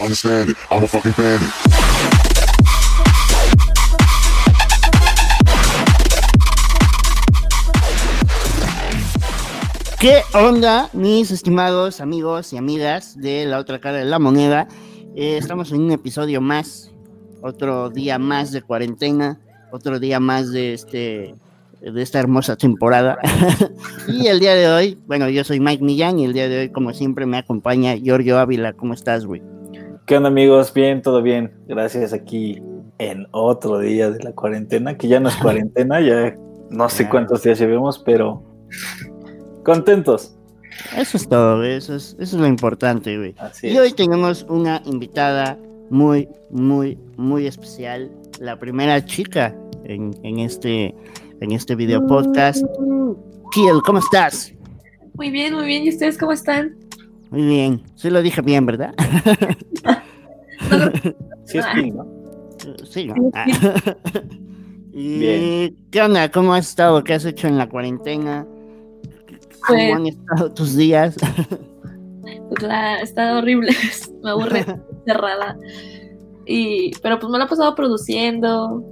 Understand it. I'm a fucking bandit. ¿Qué onda, mis estimados amigos y amigas de la otra cara de la moneda? Eh, estamos en un episodio más, otro día más de cuarentena, otro día más de este de esta hermosa temporada. y el día de hoy, bueno, yo soy Mike Millán y el día de hoy, como siempre, me acompaña Giorgio Ávila. ¿Cómo estás, güey? ¿Qué onda, amigos? Bien, todo bien. Gracias aquí en otro día de la cuarentena, que ya no es cuarentena, ya no sé cuántos días llevemos, pero contentos. Eso es todo, güey. Eso es, eso es lo importante, güey. Así Y es. hoy tenemos una invitada muy, muy, muy especial. La primera chica en, en este, en este video podcast. Kiel, ¿cómo estás? Muy bien, muy bien. ¿Y ustedes cómo están? Muy bien. Sí lo dije bien, ¿verdad? Sí es ¿no? sí, ¿no? Sí, Ah. ¿Y Bien. qué onda? ¿Cómo has estado? ¿Qué has hecho en la cuarentena? ¿Cómo Pues- han estado tus días? Pues la, está horrible. Me aburre cerrada. Y, pero pues me lo he pasado produciendo.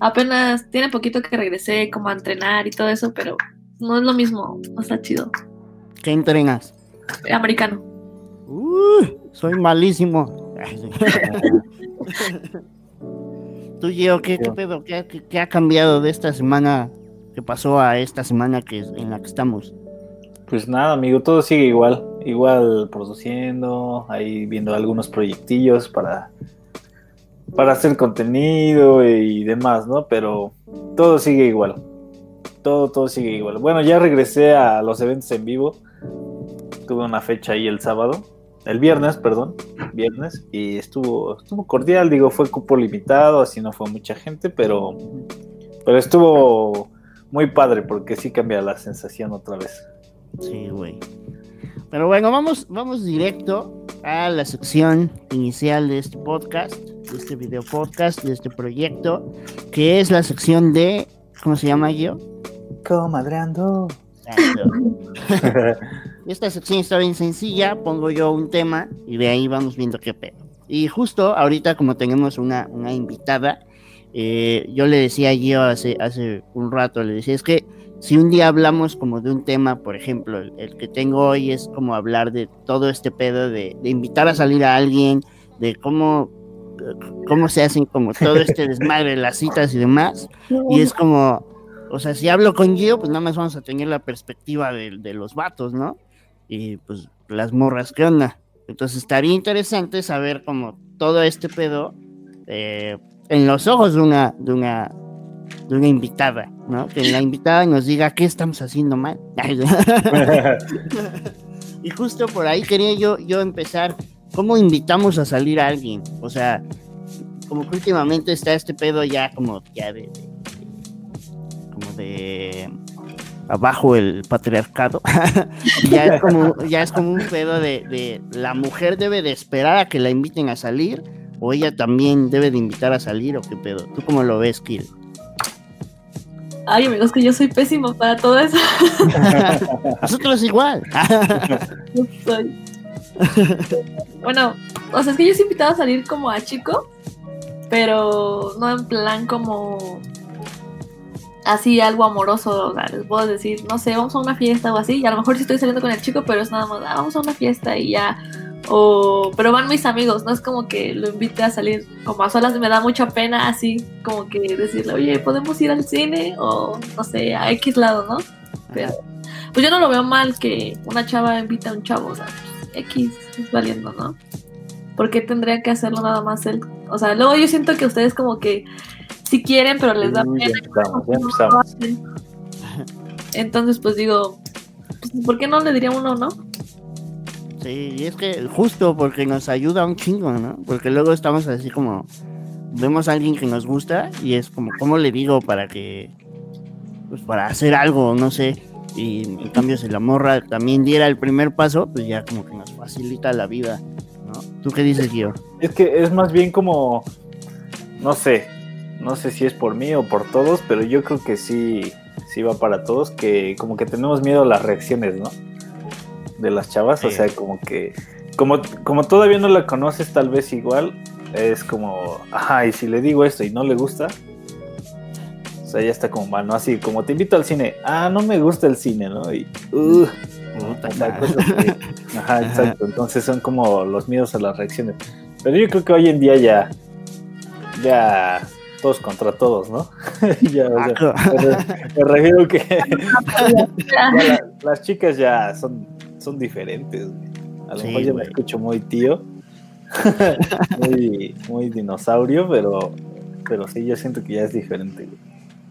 Apenas tiene poquito que regresé como a entrenar y todo eso, pero no es lo mismo. No está chido. ¿Qué entrenas? Americano. Uh, soy malísimo. Tú, Gio, ¿qué, qué pedo? ¿Qué, qué- qué ha cambiado de esta semana que pasó a esta semana que es- en la que estamos? Pues nada, amigo, todo sigue igual. Igual produciendo, ahí viendo algunos proyectillos para, para hacer contenido y demás, ¿no? Pero todo sigue igual. Todo, todo sigue igual. Bueno, ya regresé a los eventos en vivo. Tuve una fecha ahí el sábado. El viernes, perdón. Viernes. Y estuvo, estuvo cordial, digo, fue cupo limitado, así no fue mucha gente, pero, pero estuvo muy padre porque sí cambia la sensación otra vez. Sí, güey. Pero bueno, vamos, vamos directo a la sección inicial de este podcast, de este video podcast, de este proyecto, que es la sección de, ¿cómo se llama, Gio? Comadreando. Esta sección está bien sencilla, pongo yo un tema y de ahí vamos viendo qué pedo. Y justo ahorita como tenemos una, una invitada, eh, yo le decía a Gio hace, hace un rato, le decía, es que si un día hablamos como de un tema, por ejemplo, el, el que tengo hoy es como hablar de todo este pedo de, de invitar a salir a alguien, de cómo, cómo se hacen como todo este desmadre, las citas y demás. Y es como, o sea, si hablo con Gio, pues nada más vamos a tener la perspectiva de, de los vatos, ¿no? Y pues las morras, ¿qué onda? Entonces estaría interesante saber como todo este pedo eh, en los ojos de una, de una, de una invitada, ¿no? Que la invitada nos diga qué estamos haciendo mal. y justo por ahí quería yo, yo empezar, ¿cómo invitamos a salir a alguien? O sea, como que últimamente está este pedo ya como ya de, de- como de abajo el patriarcado ya es como ya es como un pedo de, de la mujer debe de esperar a que la inviten a salir o ella también debe de invitar a salir o qué pedo tú cómo lo ves Kill Ay, amigos, que yo soy pésimo para todo eso. nosotros igual soy. bueno, o sea, es que yo he invitado a salir como a chico, pero no en plan como así algo amoroso. O sea, les puedo decir, no sé, vamos a una fiesta o así, y a lo mejor sí estoy saliendo con el chico, pero es nada más, ah, vamos a una fiesta y ya. O, pero van mis amigos, no es como que lo invite a salir como a solas, me da mucha pena así, como que decirle, oye, podemos ir al cine o no sé, a X lado, ¿no? Pero, pues yo no lo veo mal que una chava invita a un chavo, o sea, pues, X es valiendo, ¿no? ¿Por qué tendría que hacerlo nada más él? O sea, luego yo siento que ustedes como que sí quieren, pero les da Uy, ya pena. empezamos, ya empezamos. Entonces, pues digo, pues, ¿por qué no le diría uno, no? sí y es que justo porque nos ayuda un chingo no porque luego estamos así como vemos a alguien que nos gusta y es como cómo le digo para que pues para hacer algo no sé y en cambio si la morra también diera el primer paso pues ya como que nos facilita la vida ¿no? ¿tú qué dices Gio? Es que es más bien como, no sé, no sé si es por mí o por todos, pero yo creo que sí, sí va para todos, que como que tenemos miedo a las reacciones, ¿no? De las chavas, o sea, como que como, como todavía no la conoces tal vez igual, es como, ajá, y si le digo esto y no le gusta, o sea, ya está como mal, ¿no? Así como te invito al cine, ah, no me gusta el cine, ¿no? Y, uh, que- ajá, exacto, entonces son como los miedos a las reacciones. Pero yo creo que hoy en día ya, ya todos contra todos, ¿no? ya, o sea, me re- me refiero que la- las chicas ya son, son diferentes. güey. A lo Sí, mejor yo me escucho muy tío, muy, muy dinosaurio, pero, pero sí, yo siento que ya es diferente. güey.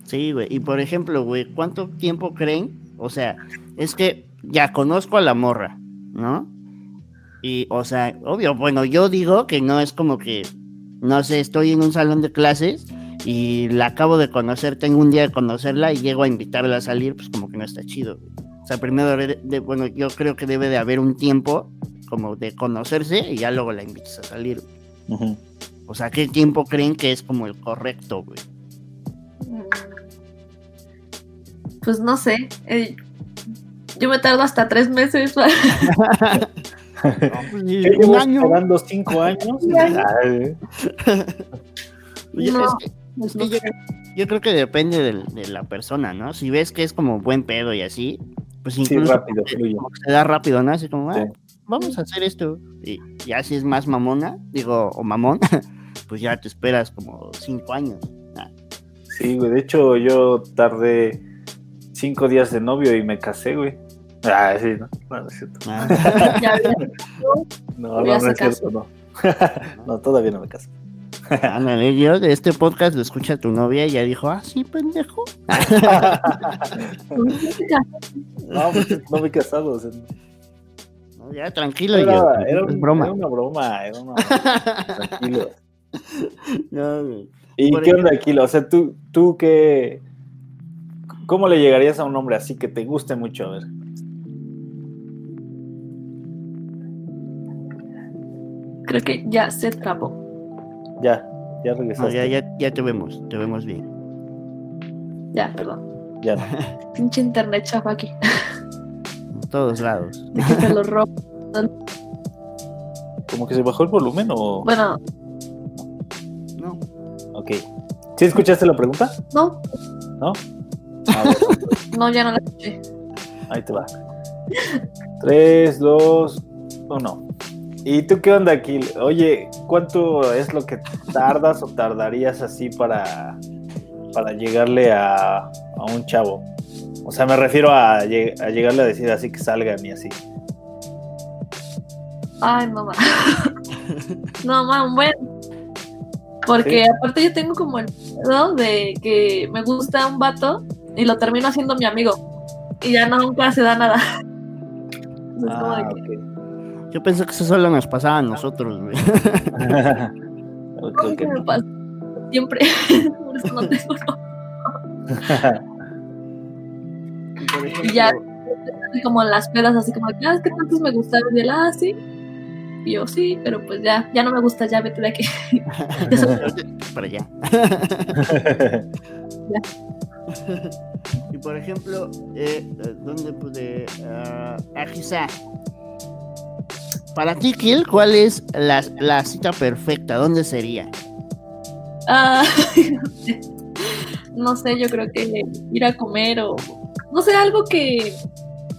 Sí, güey. Y por ejemplo, güey, ¿cuánto tiempo creen? O sea, es que ya conozco a la morra, ¿no? Y, o sea, obvio, bueno, yo digo que no es como que, no sé, estoy en un salón de clases y la acabo de conocer, tengo un día de conocerla y llego a invitarla a salir, pues como que no está chido. güey. O sea, primero, de- bueno, yo creo que debe de haber un tiempo como de conocerse y ya luego la invitas a salir. güey. O sea, ¿qué tiempo creen que es como el correcto, güey? Pues no sé. eh, yo me tardo hasta tres meses. para- pues, ¿Qué un llevo año. esperando cinco años? No, es que- yo, yo creo que depende del- de, la persona, ¿no? Si ves que es como buen pedo y así, pues Sí, incluso rápido, se da rápido, ¿no? Así como, ah, Sí. vamos a hacer esto. Y ya si es más mamona, digo, o mamón, pues ya te esperas como cinco años. Ah, Sí, güey. De hecho, yo tardé cinco días de novio y me casé, güey. Ah, sí, no, no, no es cierto. ah. No, no, no es cierto, no. no, todavía no me casé. ándale, yo de este podcast lo escucha tu novia y ya dijo, ah, sí, pendejo. No, pues, no me he casado. o sea, No, ya, tranquilo, era, yo. era un- broma. era una broma, era una broma. Tranquilo. No. ¿Y qué onda, Kilo? O sea, tú, tú qué. ¿Cómo le llegarías a un hombre así que te guste mucho? A ver. Creo que ya se trabó. Ya, ya No, regresaste. ya, ya, ya te vemos, te vemos bien. Ya, perdón. Ya no. Pinche internet chafa aquí. En todos lados. Se lo robo. ¿Como que se bajó el volumen o.? Bueno, No. Ok. ¿Sí escuchaste la pregunta? no, ¿No? A ver, no, ya no la escuché. ahí te va. 3, 2, 1. ¿Y tú qué onda, Kil? Oye, ¿cuánto es lo que tardas o tardarías así para, para llegarle a, a un chavo? O sea, me refiero a, lle- a llegarle a decir así que salgan y así. Ay, no, ma. no, ma, bueno. Porque aparte yo tengo como el pedo de que me gusta un vato y lo termino haciendo mi amigo. Y ya nunca se da nada. Es como Ah, de que, ok. Yo pensé que eso solo nos pasaba a nosotros, güey. Yo creo que "Ay, me no. pasa siempre. Por eso no tengo Y ya. como las pedas, así como, ah, es que tantos me gustaron. Y él, ah, sí. Y yo, sí, pero pues ya, ya no me gusta, ya vete de aquí. Para allá. y por ejemplo, eh, ¿dónde pude? ah, quizá. Para ti, Kiel, ¿cuál es la, la cita perfecta? ¿Dónde sería? Ah, no sé. No sé, yo creo que ir a comer o no sé, algo que,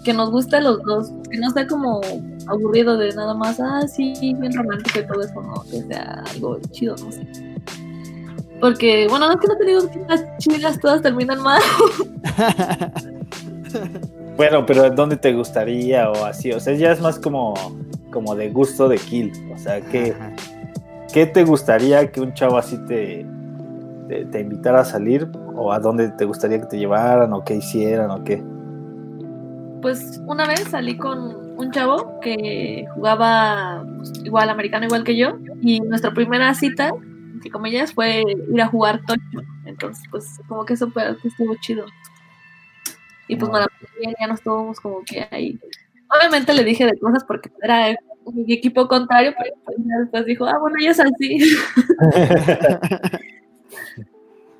que nos guste a los dos, que no sea como aburrido de nada más, ah, sí, bien romántico y todo eso, no, que sea algo chido, no sé. Porque, bueno, no es que no he tenido citas chidas, todas terminan mal. Bueno, pero ¿dónde te gustaría o así? O sea, ya es más como, como de gusto de kill. O sea, ¿qué, Ajá. ¿qué te gustaría que un chavo así te, te, te invitara a salir? ¿O a dónde te gustaría que te llevaran? ¿O qué hicieran? ¿O qué? Pues una vez salí con un chavo que jugaba pues, igual americano igual que yo y nuestra primera cita, entre comillas, fue ir a jugar tocho. Entonces, pues como que eso fue- estuvo chido. Y pues me la pasé bien, ya nos estábamos como que ahí. Obviamente le dije de cosas porque era mi equipo contrario, pero pues después dijo, ah, bueno, ya es así.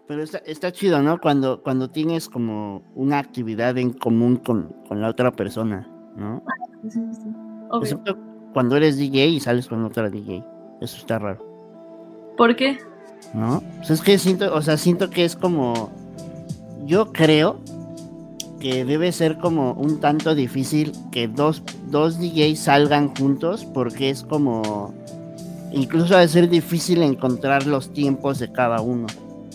Pero está, está chido, ¿no? Cuando, cuando tienes como una actividad en común con, con la otra persona, ¿no? Sí, sí. Excepto cuando eres DJ y sales con otra DJ. Eso está raro. ¿Por qué? ¿No? Pues es que siento, o sea, siento que es como. Yo creo que debe ser como un tanto difícil que dos, dos DJs salgan juntos porque es como. Incluso debe ser difícil encontrar los tiempos de cada uno.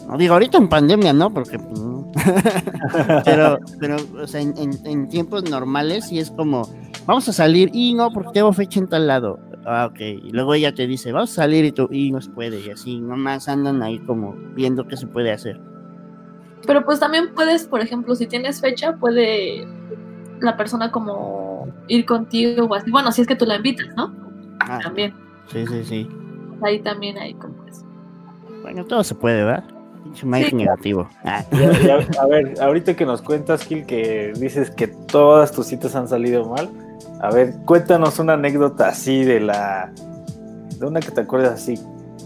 No digo, ahorita en pandemia, ¿no? Porque. pues, no. pero, pero, o sea, en, en- en tiempos normales sí es como. Vamos a salir y no, porque tengo fecha en tal lado. Ah, ok. Y luego ella te dice, vamos a salir y tú, y no se puede. Y así, nomás andan ahí como viendo qué se puede hacer. Pero pues también puedes, por ejemplo, si tienes fecha, puede la persona como ir contigo o así. Bueno, si es que tú la invitas, ¿no? Ah, También. sí, sí, sí. Ahí también hay como eso. Bueno, todo se puede, ¿verdad? Mike Sí. negativo. Ah. Ya- ya- a ver, ahorita que nos cuentas, Gil, que dices que todas tus citas han salido mal, a ver, cuéntanos una anécdota así de la. de una que te acuerdas así.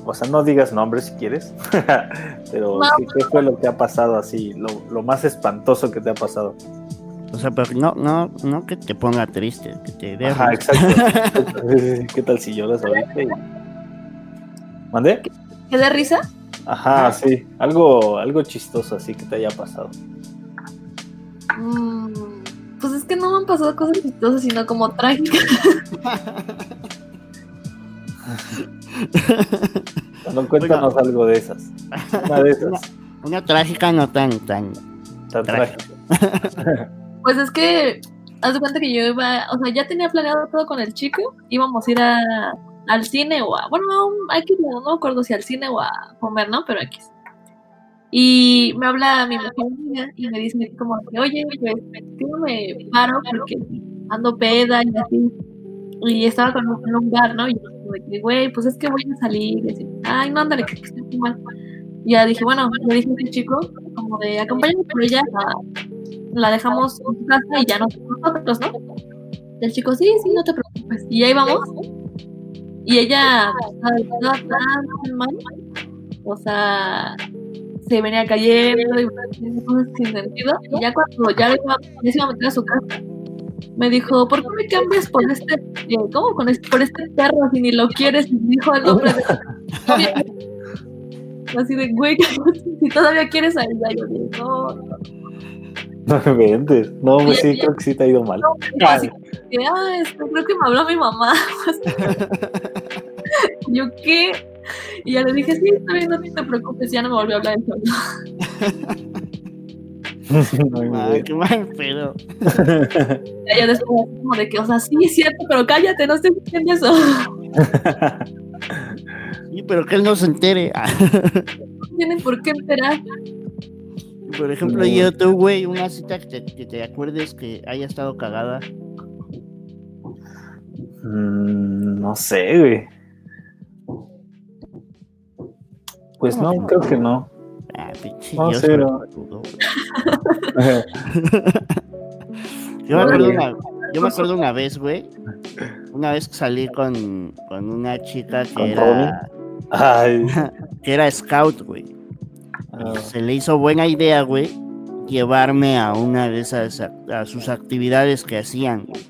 O sea, no digas nombres si quieres, pero No. ¿qué, qué fue lo que ha pasado así? Lo, lo más espantoso que te ha pasado. O sea, pero no, no, no que te ponga triste, que te dé Ajá, risa. exacto. ¿Qué tal si lloras ahorita? y- ¿Mandé? ¿Qué de risa? Ajá, sí. Algo, algo chistoso así que te haya pasado. Mm, pues es que no me han pasado cosas chistosas, sino como trágicas. Bueno, cuéntanos algo de esas. Una de esas. Una trágica no tan, tan. Tan Trágica. trágica. Pues es que, haz de cuenta que yo iba, o sea, ya tenía planeado todo con el chico, íbamos a ir a, al cine o a, bueno, a un, X, no, no me acuerdo si al cine o a comer, ¿no? Pero X. Y me habla mi mejor amiga y me dice como, que, oye, pues, ¿qué no me paro? Porque ando peda y así. Y estaba con un, en un bar, ¿no? Y yo de que, güey, pues es que voy a salir. Y Ay, no, ándale, que estoy mal. Ya dije, bueno, le dije a este chico, como de, acompáñame por ella la dejamos en su casa y ya nos nosotros, ¿no? Y el chico, sí, sí, no te preocupes. Y ahí vamos. Y ella estaba tan mal. O sea, se venía cayendo y sin sentido. Y ya cuando ya, le iba, ya se iba a meter a su casa, me dijo, ¿por qué me cambias por este, eh, ¿cómo? Con este, por este perro si ni lo quieres? Y dijo el nombre de Así de, güey, si todavía quieres a ella. Yo digo, no, no. No me inventes. No, pues sí, creo que sí te ha ido mal. No, así que, ah, este, creo que me habló mi mamá. yo, ¿qué? Y ya le dije, sí, está bien, no te preocupes, ya no me volvió a hablar eso. Ah, qué mal pedo. Y ya después, como de que, o sea, sí, es cierto, pero cállate, no estoy diciendo eso. Sí, pero que él no se entere. No tienes por qué enterar. Por ejemplo, yo, tú, güey, una cita que te, que te acuerdes que haya estado cagada. Mm, no sé, güey. Pues no, creo que no. Ah, No, Dios, cero. Yo me acuerdo una, yo me acuerdo una vez, güey. Una vez que salí con, con una chica que ¿Con era, Ay. que era scout, güey. ah, Se le hizo buena idea, güey, llevarme a una de esas, a sus actividades que hacían. güey.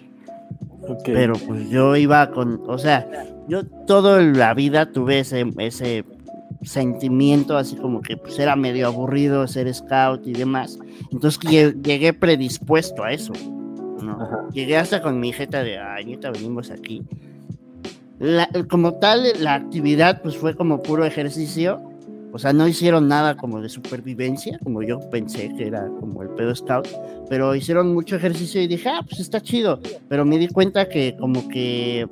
ok. Pero pues yo iba con, o sea, yo toda la vida tuve ese, ese sentimiento así como que pues era medio aburrido ser scout y demás. Entonces lle- llegué predispuesto a eso. Llegué hasta con mi jeta de, ay, neta, venimos aquí. La- como tal, la actividad pues fue como puro ejercicio. O sea, no hicieron nada como de supervivencia, como yo pensé que era como el pedo scout, pero hicieron mucho ejercicio y dije, ah, pues está chido. Pero me di cuenta que como que,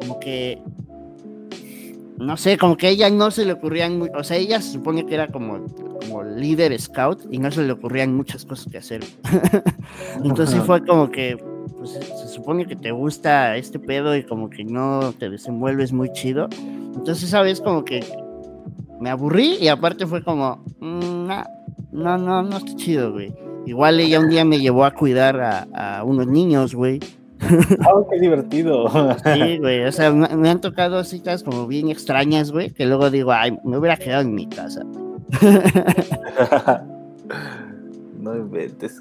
como que, no sé, como que a ella no se le ocurrían, mu- o sea, ella se supone que era como, como líder scout y no se le ocurrían muchas cosas que hacer. Entonces Ajá. fue como que, pues se supone que te gusta este pedo y como que no te desenvuelves muy chido. Entonces, ¿sabes? Como que me aburrí y aparte fue como, mm, nah, no, no, no está chido, güey. Igual ella un día me llevó a cuidar a, a unos niños, güey. Oh, qué divertido. Sí, güey, o sea, me, me han tocado citas como bien extrañas, güey, que luego digo, ay, me hubiera quedado en mi casa. no inventes.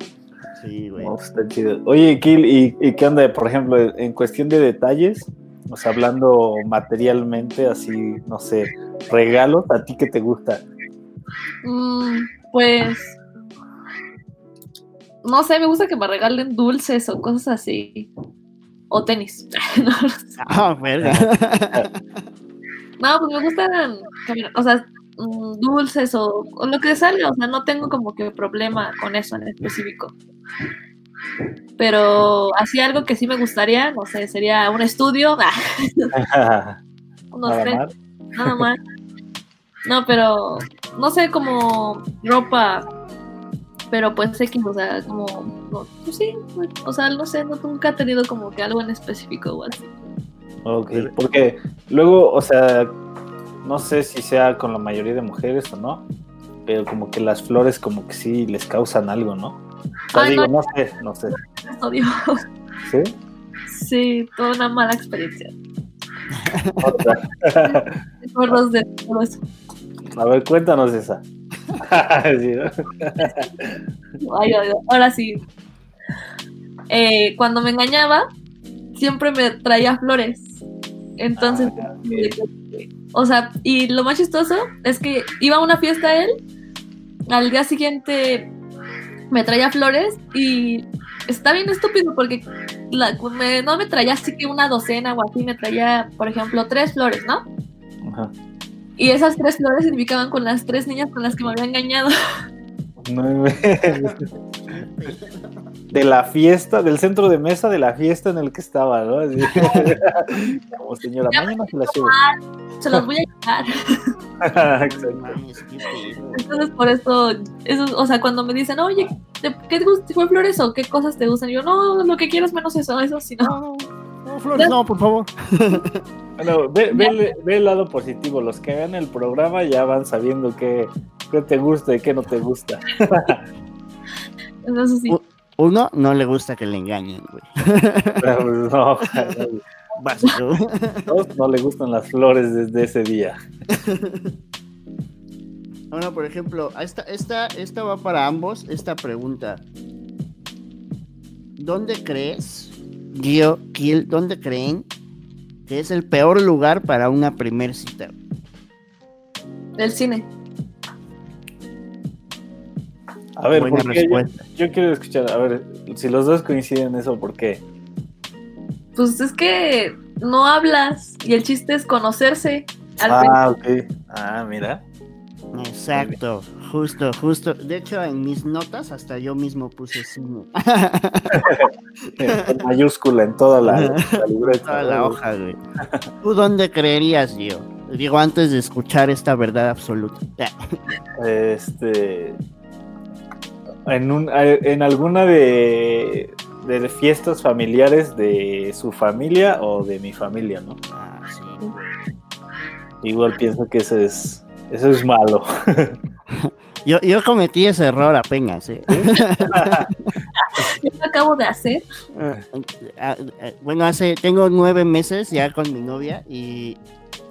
Sí, güey. No, está chido. Oye, Kill, ¿y, y qué onda? Por ejemplo, en cuestión de detalles, O sea, hablando materialmente, así, no sé, regalos, ¿a ti qué te gusta? Mm, pues. No sé, me gusta que me regalen dulces o cosas así. O tenis. no, no sé. Ah, verga. No, pues me gustan, o sea, mm, dulces o, o lo que salga, o sea, no tengo como que problema con eso en específico. Pero así algo que sí me gustaría, no sé, sería un estudio, unos Nada tres, más. nada más. No, pero no sé, como ropa, pero pues X, o sea, como, pues sí, o sea, no sé, no, nunca he tenido como que algo en específico o así. Ok, porque luego, o sea, no sé si sea con la mayoría de mujeres o no, pero como que las flores como que sí les causan algo, ¿no? O sea, Ay, digo, no. no sé, no sé. Odio. ¿Sí? Sí, toda una mala experiencia. Otra. De. A ver, cuéntanos esa. Sí, ¿no? Ay, ay, ay, ahora sí. Eh, cuando me engañaba, siempre me traía flores. Entonces, Ah, o sea, y lo más chistoso es que iba a una fiesta él, al día siguiente me traía flores y está bien estúpido porque la- me- no me traía así que una docena o así, me traía, por ejemplo, tres flores, ¿no? Ajá. Y esas tres flores significaban con las tres niñas con las que me había engañado. No De la fiesta, del centro de mesa de la fiesta en el que estaba, ¿no? Así. Como señora, mañana se la llevo. Se los voy a llevar. Entonces, por eso, eso, o sea, cuando me dicen, oye, ¿te- ¿qué te gusta? ¿Fue flores o qué cosas te gustan? Yo, no, lo que quieras menos eso, eso sí, no. No, no, Flores, no, por favor. Bueno, ve, ve el- ve el lado positivo. Los que vean el programa ya van sabiendo qué, qué te gusta y qué no te gusta. Entonces, sí. U- Uno, no le gusta que le engañen, güey. Pero, pues, no, Básico. dos no le gustan las flores desde ese día. Ahora, por ejemplo, esta, esta, esta va para ambos, esta pregunta. ¿Dónde crees, Gio, Kiel, dónde creen que es el peor lugar para una primer cita? El cine. A ver, Buena ¿por qué? Yo, quiero escuchar, a ver, si los dos coinciden en eso, ¿por qué? Pues es que no hablas y el chiste es conocerse. Al Ah, ok. Ah, mira. Exacto, justo, justo. De hecho, en mis notas hasta yo mismo puse cine. En mayúscula en toda la, la libreta. Toda la hoja, güey. ¿Tú dónde creerías, Gio? Digo, antes de escuchar esta verdad absoluta. Este. En, un, en alguna de, de fiestas familiares de su familia o de mi familia, ¿no? Ah, sí. Igual pienso que eso es, eso es malo. Yo, yo cometí ese error apenas, ¿eh? Yo lo acabo de hacer. Ah, ah, Bueno, hace, tengo nueve meses ya con mi novia y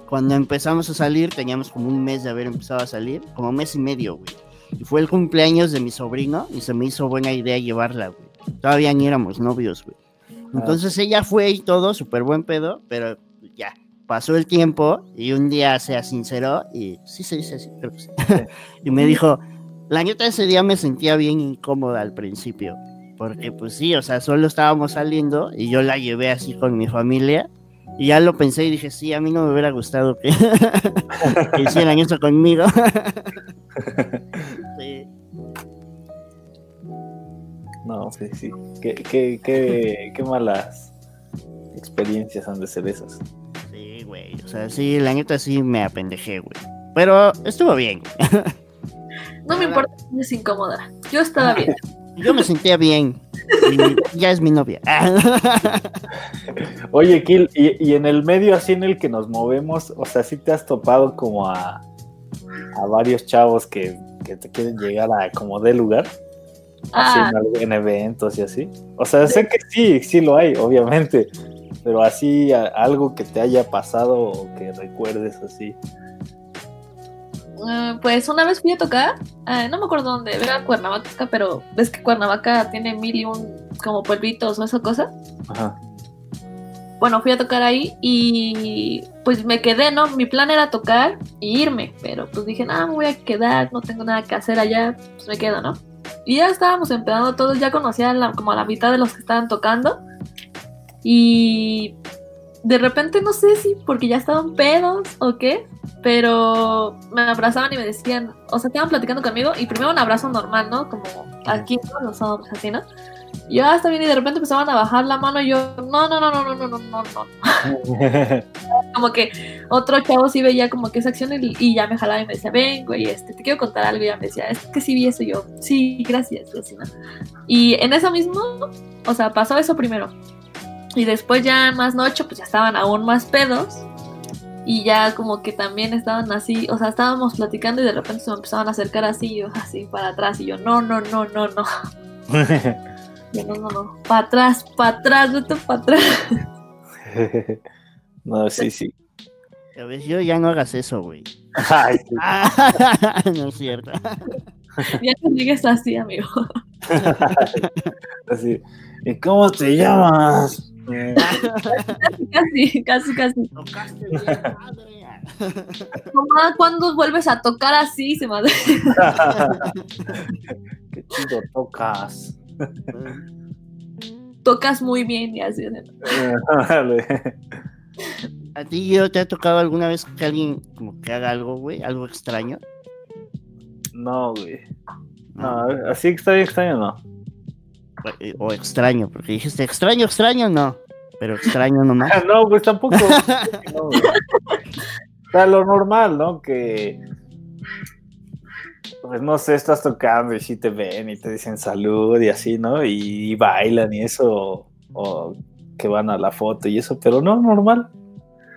cuando empezamos a salir teníamos como un mes de haber empezado a salir, como mes y medio, güey. Y fue el cumpleaños de mi sobrino y se me hizo buena idea llevarla, güey. Todavía ni éramos novios, güey. Entonces ella fue y todo, súper buen pedo, pero pasó el tiempo y un día se sinceró y sí se dice así, creo que sí. y me dijo, la neta ese día me sentía bien incómoda al principio, porque pues sí, o sea, solo estábamos saliendo y yo la llevé así con mi familia y ya lo pensé y dije, sí, a mí no me hubiera gustado que, que hicieran eso conmigo. sí. No, sí, sí. Qué, qué, qué, qué malas experiencias han de ser esas. O sea, sí, la neta sí me apendejé, güey. Pero estuvo bien. No me importa si es incómoda. Yo estaba bien. Yo me sentía bien. Y ya es mi novia. Oye, Kill, y, y en el medio así en el que nos movemos, o sea, sí te has topado como a, a varios chavos que, que te quieren llegar a como de lugar, así Ah, en, en eventos y así. O sea, sé que sí, sí lo hay, obviamente, pero así a- algo que te haya pasado o que recuerdes así. eh, pues una vez fui a tocar, eh, no me acuerdo dónde, era Cuernavaca, pero ves que Cuernavaca tiene mil y un como pueblitos o esa cosa. Ajá. bueno, fui a tocar ahí y pues me quedé, ¿no? Mi plan era tocar y irme, pero pues dije, nada, me voy a quedar, no tengo nada que hacer allá, pues me quedo, ¿no? Y ya estábamos empezando todos, ya conocía la- como a la mitad de los que estaban tocando y de repente no sé si porque ya estaban pedos o qué, pero me abrazaban y me decían, o sea, estaban platicando conmigo y primero un abrazo normal, ¿no? Como aquí, ¿no? Los hombres así, ¿no? Y yo, ah, está bien, y de repente empezaban a bajar la mano y yo, no, no, no, no, no, no, no, no, no. Como que otro chavo sí veía como que esa acción y, y ya me jalaba y me decía, ven, güey, este, te quiero contar algo. Y ya me decía, es que sí vi eso. Y yo, sí, gracias. Y, así, ¿no? y en eso mismo, o sea, pasó eso primero. Y después ya más noche, pues ya estaban aún más pedos. Y ya como que también estaban así, o sea, estábamos platicando y de repente se me empezaban a acercar así, y yo así para atrás. Y yo, no, no, no, no, no. Yo, no, no, no. Para atrás, para atrás, vete para atrás. no, sí, sí. A ver, yo ya no hagas eso, güey. Ay, sí. no es cierto. Ya no llegues así, amigo. Así. ¿Y cómo te llamas? Casi, casi, casi. Tocaste bien, madre. Mamá, ¿cuándo vuelves a tocar así? Se madre. Qué chido tocas. Tocas muy bien y así. ¿A ti yo te ha tocado alguna vez que alguien como que haga algo, güey? Algo extraño. No, güey. No, así extraño, extraño, no. Eh, O extraño, porque dijiste extraño, extraño, no. Pero extraño nomás. No, pues tampoco. No, o sea, lo normal, ¿no? Que. Pues no sé, estás tocando y sí te ven y te dicen salud y así, ¿no? Y, bailan y eso. O que van a la foto y eso, pero no, normal.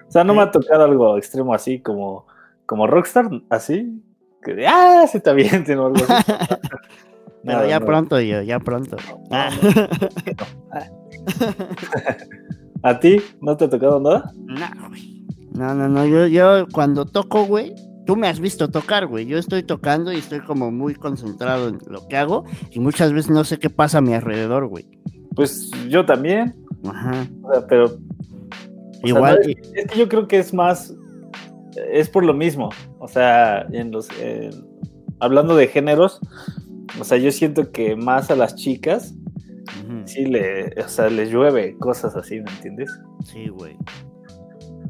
O sea, no me ha tocado algo extremo así como, como Rockstar, así. Que de, ah, se te avienten o algo así. Pero No, ya no. pronto, yo, ya pronto. Ah. ¿A ti no te ha tocado nada? No, güey. No, no, no. Yo, yo cuando toco, güey, tú me has visto tocar, güey. Yo estoy tocando y estoy como muy concentrado en lo que hago y muchas veces no sé qué pasa a mi alrededor, güey. Pues yo también, Ajá. o sea, pero Igual. no, Es que yo creo que es más, es por lo mismo. O sea, en los, hablando de géneros, o sea, yo siento que más a las chicas sí le, o sea, les llueve cosas así, ¿me entiendes? Sí, güey.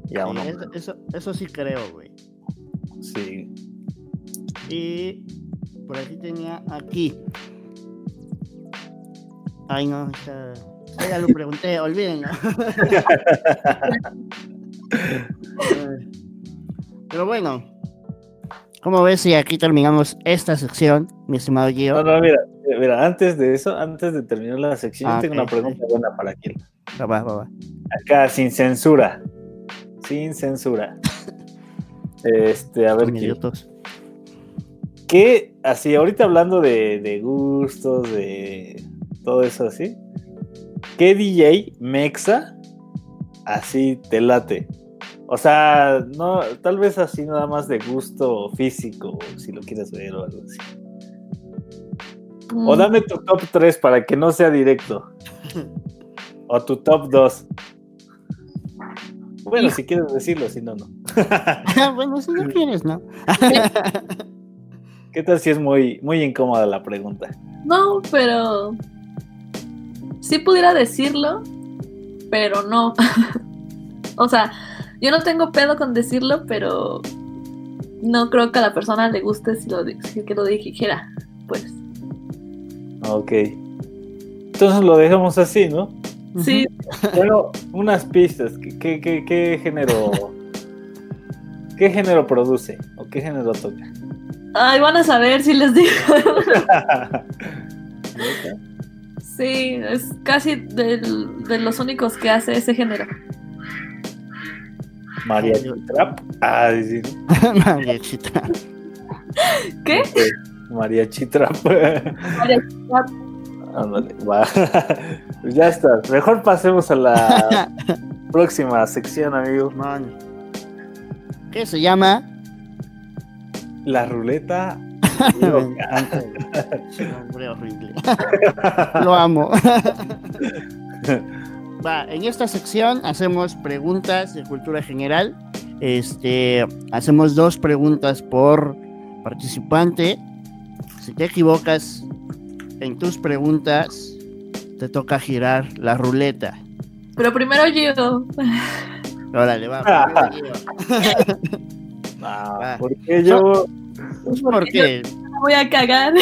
Y a uno, eso, eso, eso sí creo, güey. sí. Y por aquí tenía aquí. Ay, no, ah, Ya lo pregunté, olvídenlo. Pero bueno, ¿cómo ves si aquí terminamos esta sección, mi estimado Gio? No, no, mira, mira, antes de eso, antes de terminar la sección, Ah, tengo una pregunta buena para aquí. Va, va. Acá, sin censura. Sin censura. Este, a ver, Son ¿qué, idiotas. ¿qué- así, ahorita hablando de, de gustos, de todo eso así, ¿qué DJ mexa así te late? O sea, no, tal vez así nada más de gusto físico, si lo quieres ver o algo así. Mm, O dame tu top 3 para que no sea directo. O tu top 2. Bueno, Hijo. si quieres decirlo, si no, no. bueno, si no quieres, ¿no? ¿Qué tal si es muy, muy incómoda la pregunta? No, pero. Sí pudiera decirlo, pero no. o sea, yo no tengo pedo con decirlo, pero. No creo que a la persona le guste si, lo, si que lo dijera. Pues. Ok. Entonces lo dejamos así, ¿no? Sí, Pero unas pistas. ¿Qué, qué, qué- qué género? ¿Qué género produce? ¿O qué género toca? ay, van a saber si les digo. Sí, es casi del- de los únicos que hace ese género. Mariachi Trap. Ah, sí. ¿no? Mariachita. ¿Qué? Ok, Mariachi Trap. Ándale, va. Pues ya está. Mejor pasemos a la próxima sección, amigo. Man. ¿Qué se llama? La ruleta. Loca. horrible. Lo amo. Va, en esta sección hacemos preguntas de cultura general. Este, hacemos dos preguntas por participante. Si te equivocas en tus preguntas, te toca girar la ruleta. Pero primero yo. Órale, va. Ah. primero No, Ah. porque yo. yo. ¿Por qué? Me voy a cagar.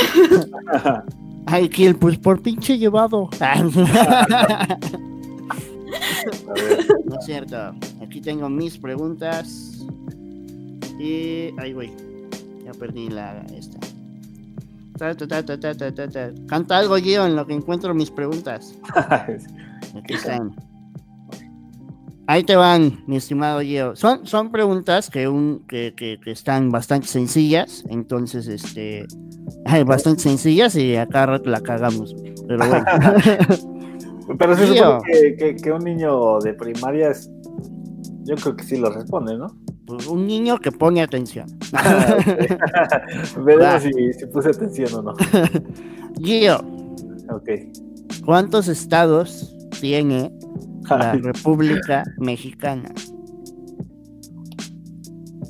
Ay, Kill, pues por pinche llevado. A ver, No es cierto. Aquí tengo mis preguntas. Y. Ay, güey. Ya perdí la. Esta. Ta, ta, ta, ta, ta, ta, ta, ta. Canta algo, Gio, en lo que encuentro mis preguntas. Aquí están. Ahí te van, mi estimado Gio. Son, son preguntas que, un, que, que, que están bastante sencillas. Entonces, este. ay, bastante sencillas y a cada rato la cagamos. Pero bueno. Pero se supone que, que, que un niño de primaria es. Yo creo que sí lo responde, ¿no? Pues, un niño que pone atención. Veremos Va. si, si puse atención o no. Gio, Ok. ¿cuántos estados tiene la República Mexicana?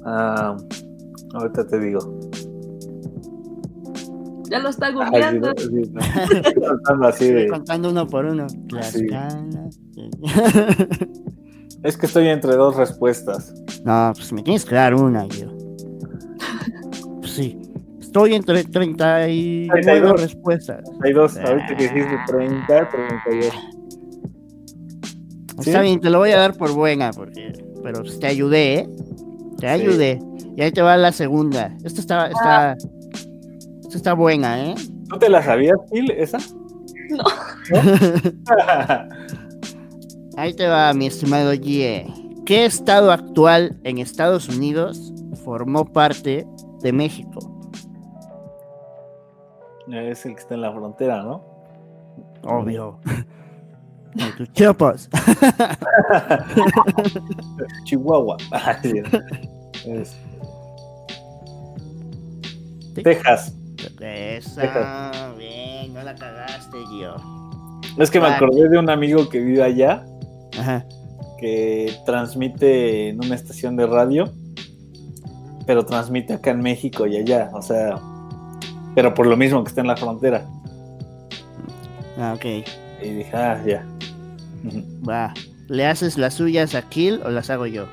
ah, ahorita te digo. Ya lo está sí, googleando. no, sí, no. Estoy contando así Estoy de- contando uno por uno. Tlaxcala. Es que estoy entre dos respuestas. No, pues me tienes que dar una, Gio. Pues sí. Estoy entre 39 32. respuestas. Hay dos, ahorita que dijiste 30, 32. ¿Sí? Está bien, te lo voy a dar por buena, porque, pero pues te ayudé, ¿eh? Te Sí. ayudé. Y ahí te va la segunda. Esta está, está, esta está buena, ¿eh? ¿No te la sabías, Phil, esa? No. Ahí te va, mi estimado Gie. ¿Qué estado actual en Estados Unidos formó parte de México? es el que está en la frontera, ¿no? Obvio. Chiapas. Chihuahua. Es- Texas. Esa, bien, no la cagaste, Gio. Es que me acordé de un amigo que vive allá Ajá. que transmite en una estación de radio, pero transmite acá en México y allá, o sea, pero por lo mismo que está en la frontera. Ah, ok. Y dije, ah, ya. Va. ¿Le haces las suyas a Kill o las hago yo?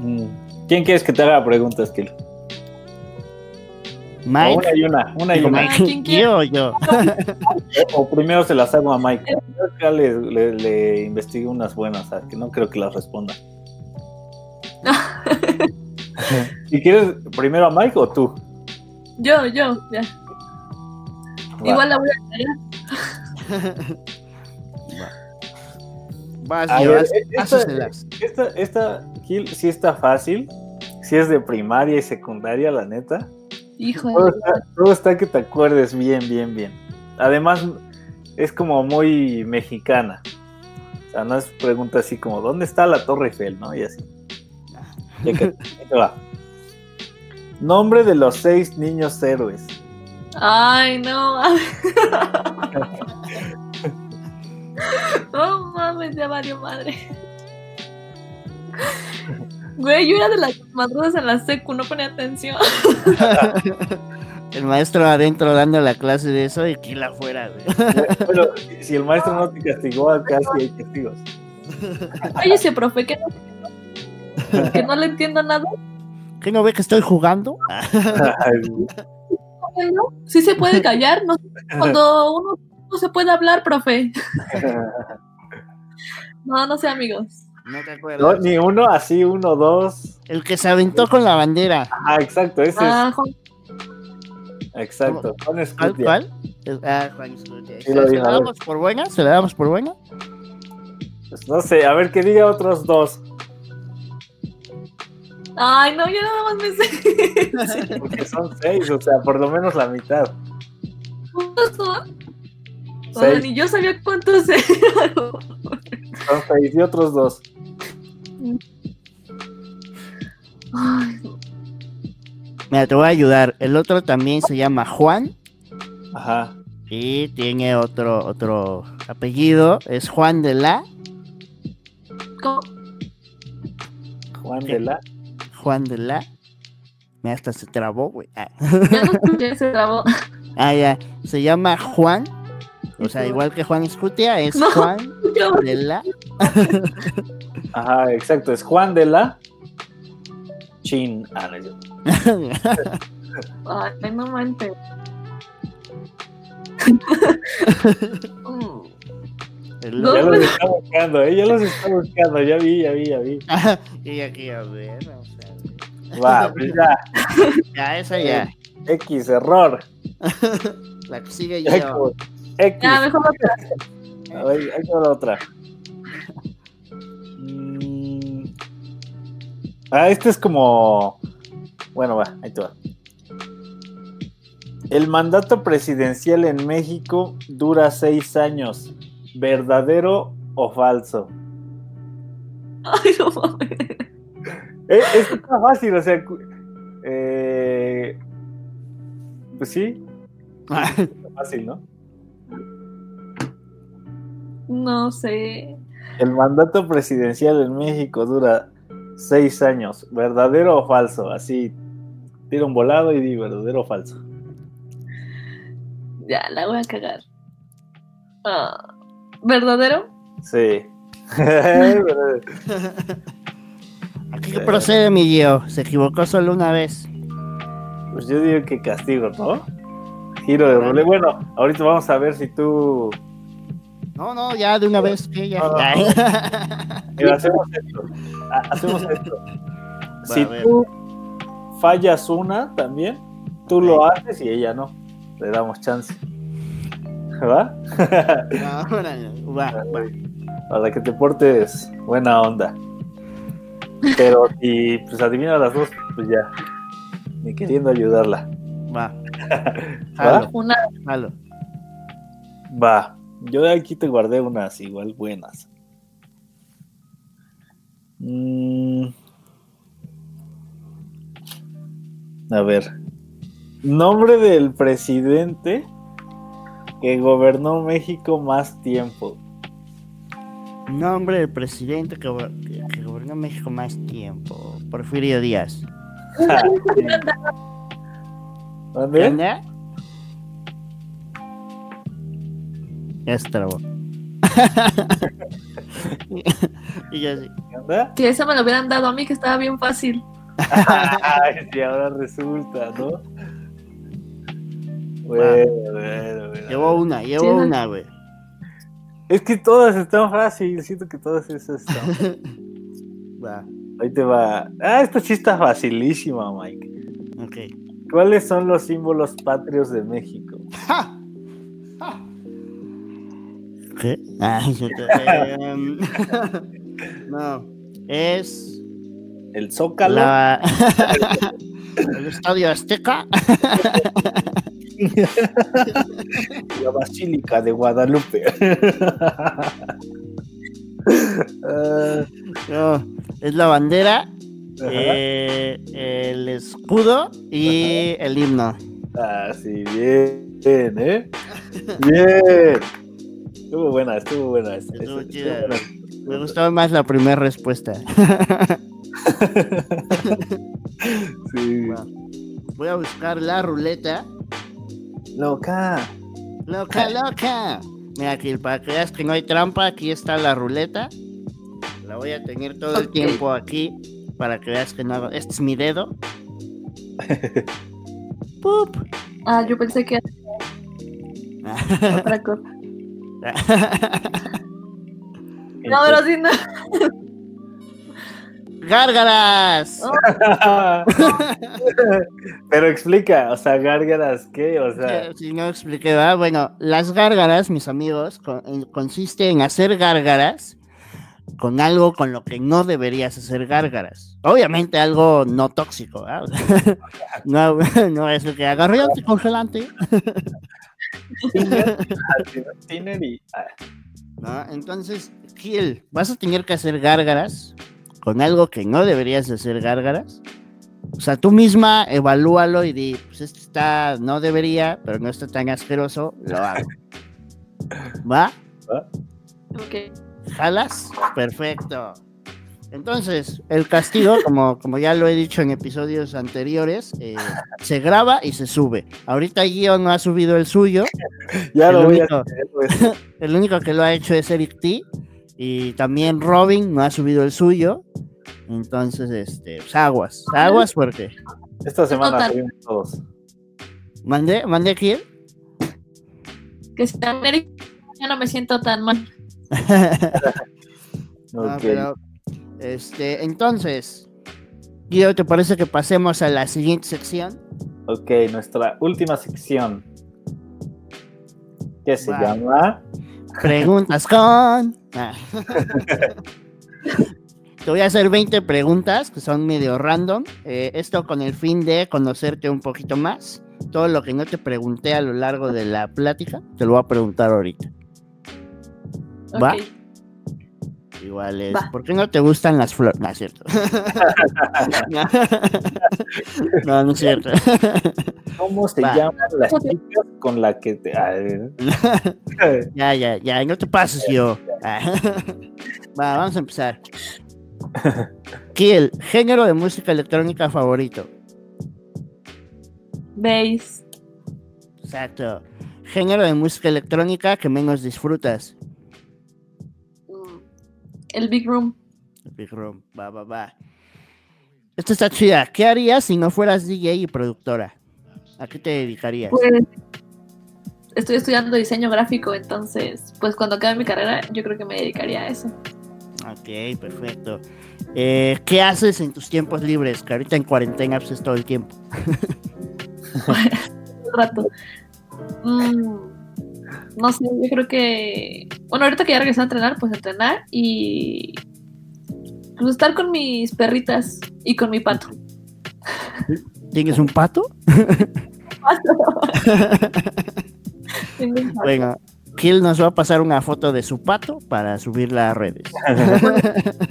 Mm. ¿Quién quieres que te haga preguntas, Kilo? Mike. Una y una, una y una. ¿quién? ¿Yo o yo? O primero se las hago a Mike. Yo ya le, le, le investigo unas buenas, ¿sabes? que no creo que las responda. si quieres, primero a Mike o tú. Yo, yo, ya. Va. Igual la voy a cagar. Vas, A ver, haz- esta, esta, esta Gil, sí está fácil. Sí es de primaria y secundaria, la neta. Hijo Todo de... está, todo está que te acuerdes bien, bien, bien. Además, es como muy mexicana. O sea, no es pregunta así como, ¿dónde está la Torre Eiffel? ¿No? Y así. Va. Nombre de los seis niños héroes. Ay, no. No mames, ya valió madre. Güey, yo era de las madrugas en la secu, no ponía atención. El maestro adentro dando la clase de eso y Kill afuera, güey. Pero si- el maestro no te castigó, acá sí hay castigos. Oye, ese profe, que no, que no le entiendo nada. ¿Qué no ve que estoy jugando? Sí se puede callar, no cuando uno no se puede hablar, profe. No, no sé, amigos. No te No, acuerdas. ni uno, así, uno, dos. El que se aventó con la bandera. Ah, exacto, ese Ah, Juan- es. Exacto. Juan ¿Cuál? Escutia. ¿Cuál? Ah, Juan. Sí lo ¿Se dijo, la damos por buena? ¿Se la damos por buena? Pues no sé, a ver que diga otros dos. Ay, no, yo nada más me sé. Porque son seis, o sea, por lo menos la mitad. ¿Cuántos son? O Seis. sea, ni yo sabía cuántos eran. Son seis y otros dos. Ay, Mira, te voy a ayudar. El otro también se llama Juan Ajá. y tiene otro otro apellido es Juan de la, ¿Cómo? Juan de la. Juan de la. Me hasta se trabó, güey. Ah. Ya no se trabó. Ah, ya. Se llama Juan. O sea, igual que Juan Escutia, es No. Juan Yo- de la. Ajá, exacto, es Juan de la. Chin. Ah, no, yo- Ay, no manches. El- No. Ya los está buscando, ¿eh? Ya los está buscando, ya vi, ya vi, ya vi. y aquí, a ver, vamos a ver. Va, pues ya. Ya, esa ya. X, error. La que sigue Ya, yo. como- X. Ya, mejor otra. A ver, ahí va la otra. Mm. Ah, este es como. Bueno, va, ahí te va. El mandato presidencial en México dura seis años. ¿Verdadero o falso? Ay, no mames. Eh, Es, está fácil, o sea. eh, pues sí, está fácil, ¿no? No sé. El mandato presidencial en México dura seis años. ¿Verdadero o falso? Así, tiro un volado y di verdadero o falso. Ya, la voy a cagar. Ah, ¿Verdadero? Sí. Aquí procede mi Gio. Se equivocó solo una vez. pues yo digo que castigo, ¿no? Giro de role. Bueno, ahorita vamos a ver si tú. No, no, ya de una vez. que ya. No, no, ya. Mira, hacemos esto. Ha- Hacemos esto. Si tú fallas una también, tú lo haces y ella no. Le damos chance. ¿Va? No, órale, va, va. Para que te portes buena onda. Pero si pues adivina las dos, pues ya. Ni queriendo ayudarla. Va. Jalo, Una. Va. Yo de aquí te guardé unas igual buenas. Mm. A ver. Nombre del presidente que gobernó México más tiempo. Nombre del presidente que, go- que- que gobernó México más tiempo. Porfirio Díaz. ¿Qué ¿Dónde? Trabó. y yo así. ¿Qué onda? Si eso me lo hubieran dado a mí, que estaba bien fácil. Ay, sí, ahora resulta, ¿no? Bueno, bueno, bueno. Llevo una, llevo Sí, una, güey. Es que todas están fáciles, siento que todas esas están. Va, Ahí te va. Ah, esta sí está facilísima, Mike. ok. ¿Cuáles son los símbolos patrios de México? ¡Ja! ¿Qué? Ah, yo te- em, no, es El Zócalo, la... el Estadio Azteca. la Basílica de Guadalupe. No, es la bandera, eh, el escudo y el himno. Ah, sí, bien, ¿eh? Bien. Estuvo buena, estuvo buena. Estuvo. Me gustó más la primera respuesta. Sí. Voy a buscar la ruleta. Loca. Loca, loca. Mira aquí, para que veas que no hay trampa, aquí está la ruleta. La voy a tener todo el tiempo aquí para que veas que no hago. Este es mi dedo. ¡Pup! Ah, yo pensé que era otra cosa. No, pero sí, no. ¡Gárgaras! Oh. Pero explica, o sea, gárgaras, ¿qué? O sea, Eh, Si no expliqué, ¿verdad? Bueno, las gárgaras, mis amigos, con- en- consiste en hacer gárgaras con algo con lo que no deberías hacer gárgaras. Obviamente algo no tóxico, ¿verdad? No, no es el que agarré anticongelante. Tiner y. ah, ¿no? Entonces, Gil, vas a tener que hacer gárgaras con algo que no deberías de hacer gárgaras. O sea, tú misma evalúalo y di, pues esto está, no debería, pero no está tan asqueroso, lo hago. ¿Va? ¿va? Ok. ¿Jalas? Perfecto. Entonces, el castigo, como, como ya lo he dicho en episodios anteriores, eh, se graba y se sube. Ahorita Gio no ha subido el suyo. Ya El lo voy a único- hacer, pues. El único que lo ha hecho es Eric T. Y también Robin no ha subido el suyo. Entonces, este, pues, aguas. Aguas porque. Esta semana subimos todos. ¿Mandé, mandé aquí? Que si Eric, ya no me siento tan mal. No, Ok. Ah, pero, este, entonces, Guido, ¿te parece que pasemos a la siguiente sección? Ok, nuestra última sección. Que se llama. Preguntas con. Ah. Te voy a hacer 20 preguntas que son medio random. eh, esto con el fin de conocerte un poquito más. Todo lo que no te pregunté a lo largo de la plática, te lo voy a preguntar ahorita. ¿Va? Igual es. Va. ¿Por qué no te gustan las flores? No, es cierto. no, no es cierto. ¿Cómo se Va. llaman las chicas con la que te. Ya, ya, ya, no te pases yo. Ah. Va, vamos a empezar. Kiel, género de música electrónica favorito. Bass. Exacto. Género de música electrónica que menos disfrutas. El Big Room. Big Room, va, va, va. Esta está chida. ¿Qué harías si no fueras DJ y productora? ¿A qué te dedicarías? Pues estoy estudiando diseño gráfico, entonces, pues cuando acabe mi carrera, yo creo que me dedicaría a eso. Ok, perfecto. Eh, ¿Qué haces en tus tiempos libres? Que ahorita en cuarentena pues, es todo el tiempo. Un rato. Mm, no sé, yo creo que. Bueno, ahorita que ya regresé a entrenar, pues entrenar y. Pues estar con mis perritas y con mi pato. ¿Tienes un pato? Tengo un pato. Bueno, Kiel nos va a pasar una foto de su pato para subirla a redes.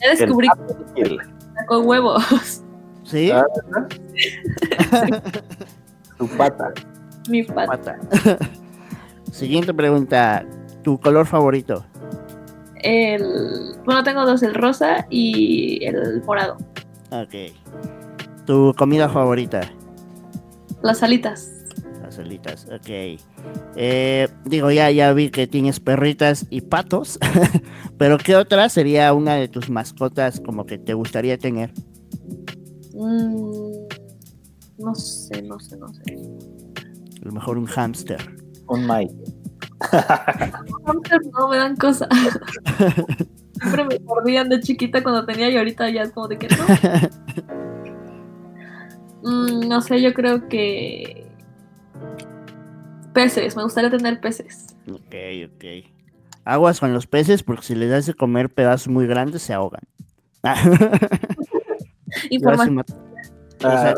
Ya descubrí El- que sacó huevos. ¿Sí? Ah, Tu pata. Mi pato. Pata. Siguiente pregunta. ¿Tu color favorito? El. Bueno, tengo dos, el rosa y el morado. Ok. ¿Tu comida favorita? Las alitas. Las alitas, ok. Eh, digo, ya, ya vi que tienes perritas y patos, pero ¿qué otra sería una de tus mascotas como que te gustaría tener? Mm, no sé, no sé, no sé. A lo mejor un hámster. Un Mike. No me dan cosa. Siempre me mordían de chiquita cuando tenía y ahorita ya es como de que no. Mm, no sé, yo creo que peces, me gustaría tener peces. Ok, ok. Aguas con los peces porque si les das de comer pedazos muy grandes se ahogan. Información. Ah,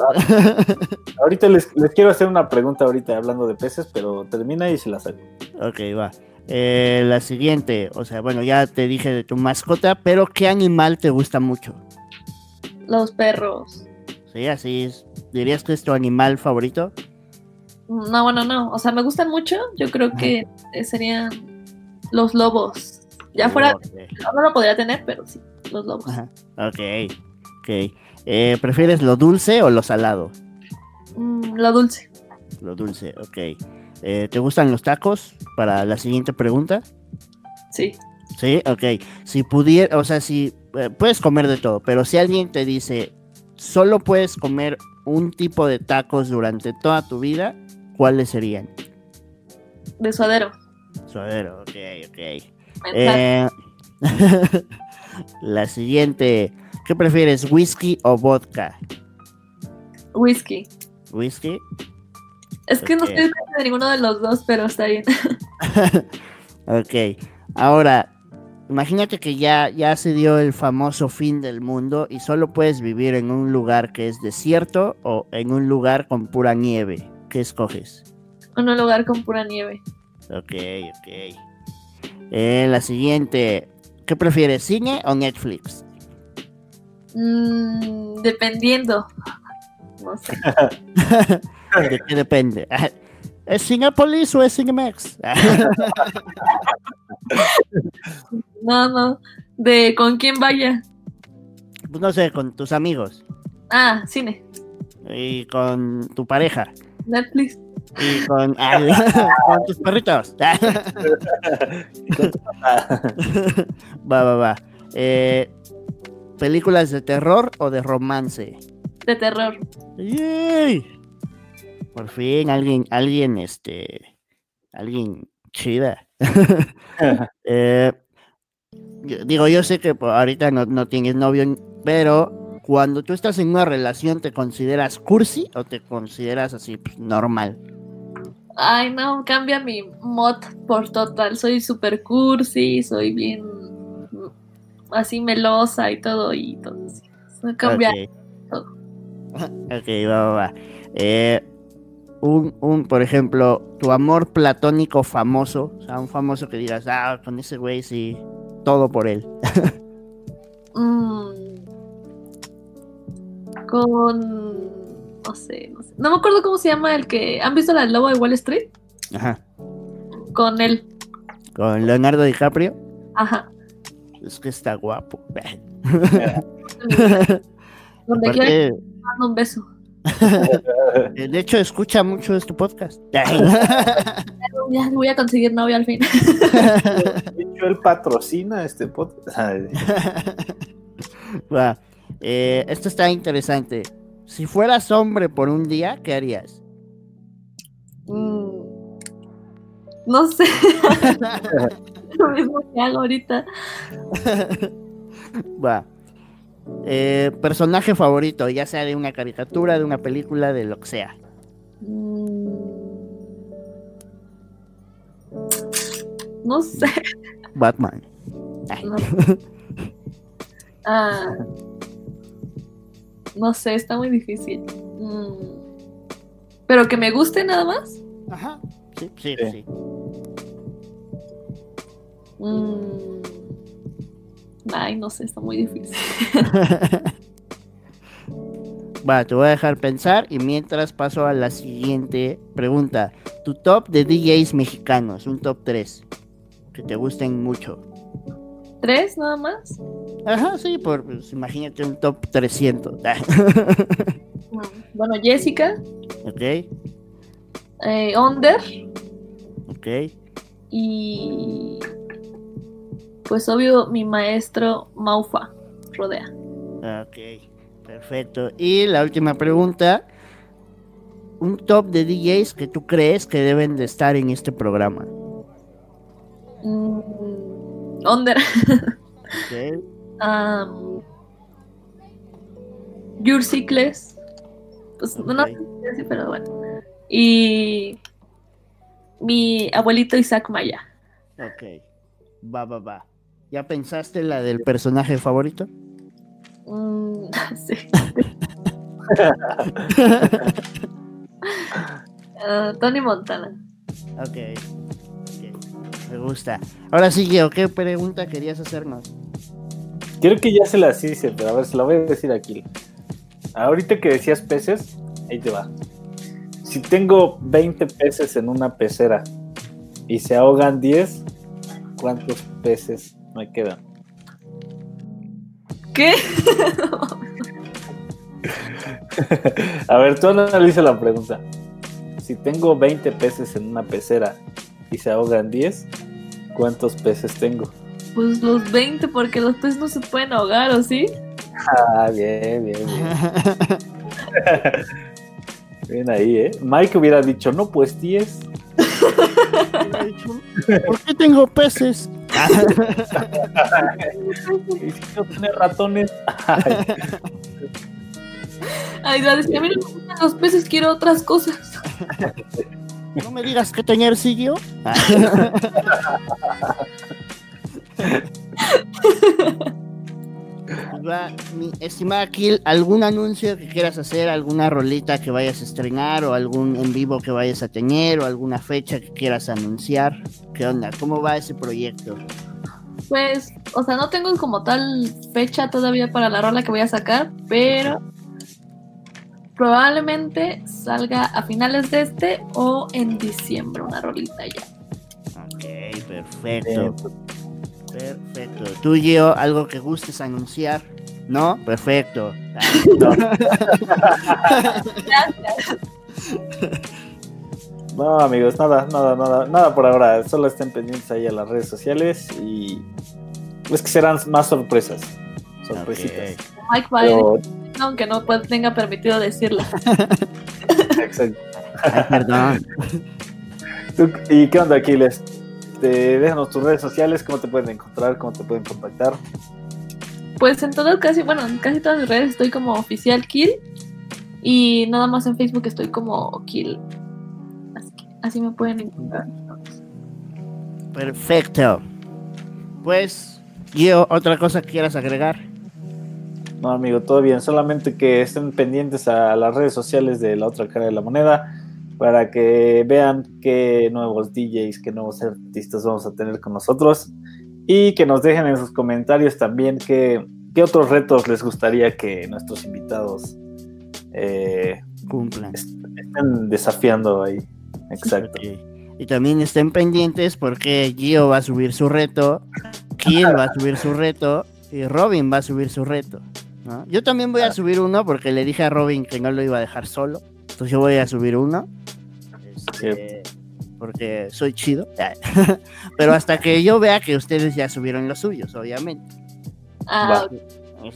ahorita les, les quiero hacer una pregunta ahorita hablando de peces, pero termina y se las hago. Ok, va. Eh, la siguiente, o sea, bueno, ya te dije de tu mascota, pero ¿qué animal te gusta mucho? Los perros. Sí, así es. ¿Dirías que es tu animal favorito? No, bueno, no. O sea, me gustan mucho. Yo creo que serían los lobos. Ya fuera, no lo podría tener, pero sí, los lobos. Ajá. ok. ok. Eh, ¿Prefieres lo dulce o lo salado? Mm, lo dulce. Lo dulce, ok. Eh, ¿Te gustan los tacos? Para la siguiente pregunta. Sí. Sí, ok. Si pudiera, o sea, si eh, puedes comer de todo, pero si alguien te dice, solo puedes comer un tipo de tacos durante toda tu vida, ¿cuáles serían? De suadero. Suadero, ok, ok. Eh, la siguiente, ¿qué prefieres, whisky o vodka? Whisky. ¿Whisky? Es que no estoy de ninguno de los dos, pero está bien. Ok, ahora, imagínate que ya, ya se dio el famoso fin del mundo y solo puedes vivir en un lugar que es desierto o en un lugar con pura nieve. ¿Qué escoges? En un lugar con pura nieve. Ok, ok. Eh, la siguiente, ¿qué prefieres, cine o Netflix? Mm, dependiendo. No sé. ¿De qué depende? ¿Es Cinepolis o es Cinemex? No, no. De con quién vaya. Pues no sé, con tus amigos. Ah, cine. Y con tu pareja. Netflix. Y con, ah, con tus perritos. va, va, va. Eh, ¿Películas de terror o de romance? De terror. ¡Yay! Por fin alguien, alguien, este, alguien chida. Eh, yo- digo, yo sé que pues, ahorita no, no tienes novio, pero cuando tú estás en una relación, ¿te consideras cursi o te consideras así pues, normal? Ay, no, cambia mi mod por total. Soy super cursi, soy bien así melosa y todo. Y entonces, no cambia. Ok. todo. Ok, va, va. Eh, un, un, por ejemplo, tu amor platónico famoso, o sea, un famoso que digas, ah, con ese güey sí, todo por él. Mm, con. No sé, no sé. No me acuerdo cómo se llama el que. ¿Han visto la lobo de Wall Street? Ajá. Con él. Con Leonardo DiCaprio, Ajá. Es que está guapo. Donde quiera manda un beso. de hecho, escucha mucho este podcast. Ya voy a conseguir novia al fin. De hecho, él patrocina este podcast. Eh, esto está interesante. Si fueras hombre por un día, ¿qué harías? Mm, No sé. Lo mismo que hago ahorita. Va. Eh, personaje favorito, ya sea de una caricatura, de una película, de lo que sea. Mm. No sé. Batman. No. Ah, no sé, está muy difícil. Mm. Pero que me guste nada más. Ajá. Sí, sí, Sí. sí. Mm. Ay, no sé, está muy difícil. Va, te voy a dejar pensar y mientras paso a la siguiente pregunta. Tu top de DJs mexicanos, un top 3 que te gusten mucho. ¿Tres nada más? Ajá, sí, por, pues, imagínate un top 300. Mm. Bueno, Jessica, ok, eh, Onder ok. y pues obvio mi maestro Maufa Rodea. Ok, perfecto. Y la última pregunta. Un top de DJs que tú crees que deben de estar en este programa. Mm, Onder. Um. Pues no, sé pero bueno. Y mi abuelito Isaac Maya. ok. Va, va, va. ¿Ya pensaste la del personaje favorito? Mm, sí. Ah, Tony Montana. Ok. ok, Me gusta. Ahora sí, Gio, ¿qué pregunta querías hacernos? Creo que ya se las hice, pero a ver, se la voy a decir aquí. Ahorita que decías peces, ahí te va. Si tengo 20 peces en una pecera y se ahogan 10, ¿cuántos peces me quedan? ¿Qué? A ver, tú analiza la pregunta. Si tengo 20 peces en una pecera y se ahogan 10, ¿cuántos peces tengo? Pues los 20, porque los peces no se pueden ahogar, ¿o sí? Ah, bien, bien, bien. Bien ahí, ¿eh? Mike hubiera dicho, no, pues 10. ¿Por qué tengo peces? Y si no tiene ratones. Ay, va a decir, a mí no me gustan los peces, quiero otras cosas. No me digas que tener siguió. Va, mi estimada Kill, ¿algún anuncio que quieras hacer? ¿Alguna rolita que vayas a estrenar? ¿O algún en vivo que vayas a tener? ¿O alguna fecha que quieras anunciar? ¿Qué onda? ¿Cómo va ese proyecto? Pues, o sea, no tengo como tal fecha todavía para la rola que voy a sacar, pero probablemente salga a finales de este o en diciembre una rolita ya. Ok, perfecto. Perfecto. Tú, Gio, algo que gustes anunciar. ¿No? Perfecto. Gracias. No, amigos, nada, nada, nada, nada por ahora. Solo estén pendientes ahí a las redes sociales y es que serán más sorpresas. Sorpresitas. Mike Pero- aunque no tenga permitido decirlo. exacto. Ay, perdón. ¿Tú- ¿Y qué onda, Aquiles? Te déjanos tus redes sociales, cómo te pueden encontrar, cómo te pueden contactar. Pues en todo casi, bueno, en casi todas mis redes estoy como oficial Kill. Y nada más en Facebook estoy como Kill. Así, que así me pueden encontrar. Perfecto. Pues, Gio, ¿otra cosa que quieras agregar? No, amigo, todo bien. Solamente que estén pendientes a las redes sociales de la otra cara de la moneda para que vean qué nuevos DJs, qué nuevos artistas vamos a tener con nosotros y que nos dejen en sus comentarios también qué, qué otros retos les gustaría que nuestros invitados eh, Cumplan. est- estén desafiando ahí. Exacto. Y también estén pendientes porque Gio va a subir su reto, Kill va a subir su reto y Robin va a subir su reto. ¿no? Yo también voy a subir uno porque le dije a Robin que no lo iba a dejar solo. Entonces yo voy a subir uno. Este, porque soy chido. Pero hasta que yo vea que ustedes ya subieron los suyos, obviamente. Ah,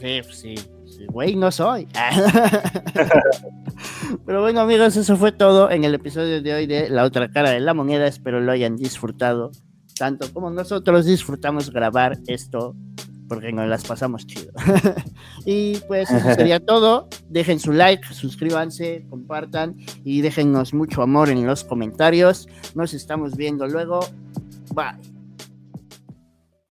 Sí, pues sí, sí, güey, no soy. Pero bueno, amigos, eso fue todo en el episodio de hoy de La otra cara de la moneda. Espero lo hayan disfrutado, tanto como nosotros disfrutamos grabar esto, porque nos las pasamos chido. y pues eso sería todo. Dejen su like, suscríbanse, compartan y déjennos mucho amor en los comentarios. Nos estamos viendo luego. Bye.